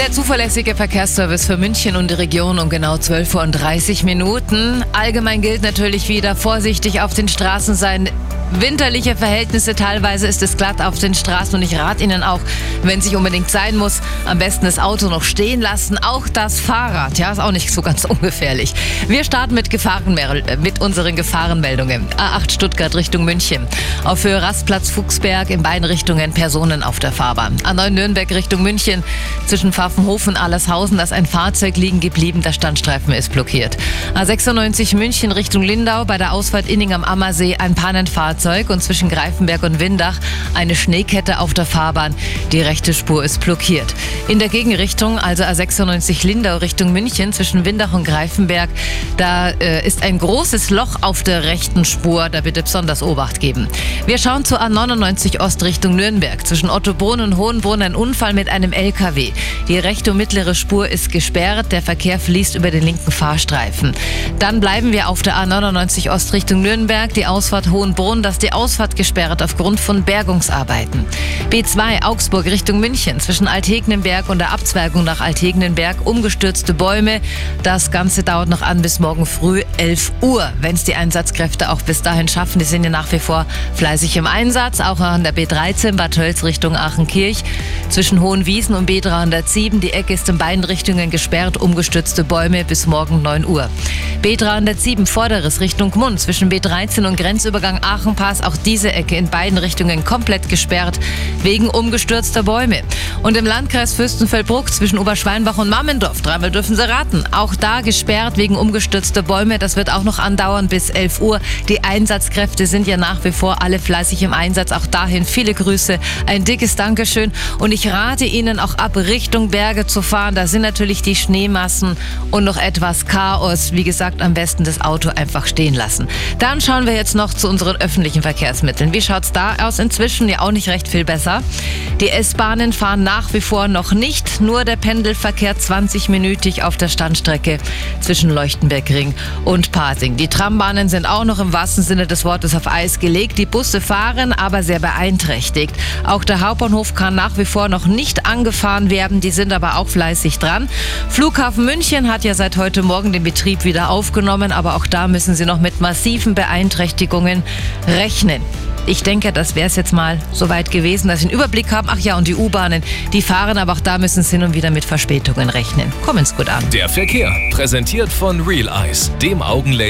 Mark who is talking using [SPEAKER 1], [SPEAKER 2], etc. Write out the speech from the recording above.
[SPEAKER 1] Der zuverlässige Verkehrsservice für München und die Region um genau 12 Uhr und 30 Minuten. Allgemein gilt natürlich wieder vorsichtig auf den Straßen sein winterliche Verhältnisse. Teilweise ist es glatt auf den Straßen und ich rate Ihnen auch, wenn es sich unbedingt sein muss, am besten das Auto noch stehen lassen. Auch das Fahrrad, ja, ist auch nicht so ganz ungefährlich. Wir starten mit, Gefahrenmel mit unseren Gefahrenmeldungen. A8 Stuttgart Richtung München. Auf Höhe Rastplatz Fuchsberg in beiden Richtungen Personen auf der Fahrbahn. A9 Nürnberg Richtung München zwischen Pfaffenhofen und Allershausen. Da ist ein Fahrzeug liegen geblieben. Der Standstreifen ist blockiert. A96 München Richtung Lindau bei der Ausfahrt Inning am Ammersee ein Pannenfahrzeug Fahrzeug und zwischen Greifenberg und Windach eine Schneekette auf der Fahrbahn. Die rechte Spur ist blockiert. In der Gegenrichtung, also A96 Lindau Richtung München zwischen Windach und Greifenberg, da äh, ist ein großes Loch auf der rechten Spur. Da bitte besonders Obacht geben. Wir schauen zur A99 Ost Richtung Nürnberg. Zwischen Ottobrunn und Hohenbrunn ein Unfall mit einem LKW. Die rechte und mittlere Spur ist gesperrt. Der Verkehr fließt über den linken Fahrstreifen. Dann bleiben wir auf der A99 Ost Richtung Nürnberg. Die Ausfahrt Hohenbrunn dass die Ausfahrt gesperrt aufgrund von Bergungsarbeiten. B2 Augsburg Richtung München zwischen Altegnenberg und der Abzweigung nach Altegnenberg umgestürzte Bäume. Das Ganze dauert noch an bis morgen früh 11 Uhr, wenn es die Einsatzkräfte auch bis dahin schaffen. Die sind ja nach wie vor fleißig im Einsatz, auch an der B13 Bad Tölz Richtung Aachenkirch zwischen Hohenwiesen und B307. Die Ecke ist in beiden Richtungen gesperrt, umgestürzte Bäume bis morgen 9 Uhr. B307 Vorderes Richtung Gmund zwischen B13 und Grenzübergang Aachen Pass auch diese Ecke in beiden Richtungen komplett gesperrt wegen umgestürzter Bäume. Und im Landkreis Fürstenfeldbruck zwischen Oberschweinbach und Mammendorf, dreimal dürfen Sie raten, auch da gesperrt wegen umgestürzter Bäume. Das wird auch noch andauern bis 11 Uhr. Die Einsatzkräfte sind ja nach wie vor alle fleißig im Einsatz. Auch dahin viele Grüße, ein dickes Dankeschön. Und ich rate Ihnen auch ab Richtung Berge zu fahren. Da sind natürlich die Schneemassen und noch etwas Chaos. Wie gesagt, am besten das Auto einfach stehen lassen. Dann schauen wir jetzt noch zu unseren öffentlichen öffentlichen Verkehrsmitteln. Wie schaut es da aus? Inzwischen ja auch nicht recht viel besser. Die S-Bahnen fahren nach wie vor noch nicht, nur der Pendelverkehr 20-minütig auf der Standstrecke zwischen Leuchtenbergring und Pasing. Die Trambahnen sind auch noch im wahrsten Sinne des Wortes auf Eis gelegt. Die Busse fahren, aber sehr beeinträchtigt. Auch der Hauptbahnhof kann nach wie vor noch nicht angefahren werden. Die sind aber auch fleißig dran. Flughafen München hat ja seit heute Morgen den Betrieb wieder aufgenommen, aber auch da müssen sie noch mit massiven Beeinträchtigungen rechnen. Ich denke, das wäre es jetzt mal soweit gewesen, dass Sie einen Überblick haben. Ach ja, und die U-Bahnen, die fahren, aber auch da müssen Sie hin und wieder mit Verspätungen rechnen. Kommen's gut an.
[SPEAKER 2] Der Verkehr, präsentiert von Real Eyes, dem Augenlaser.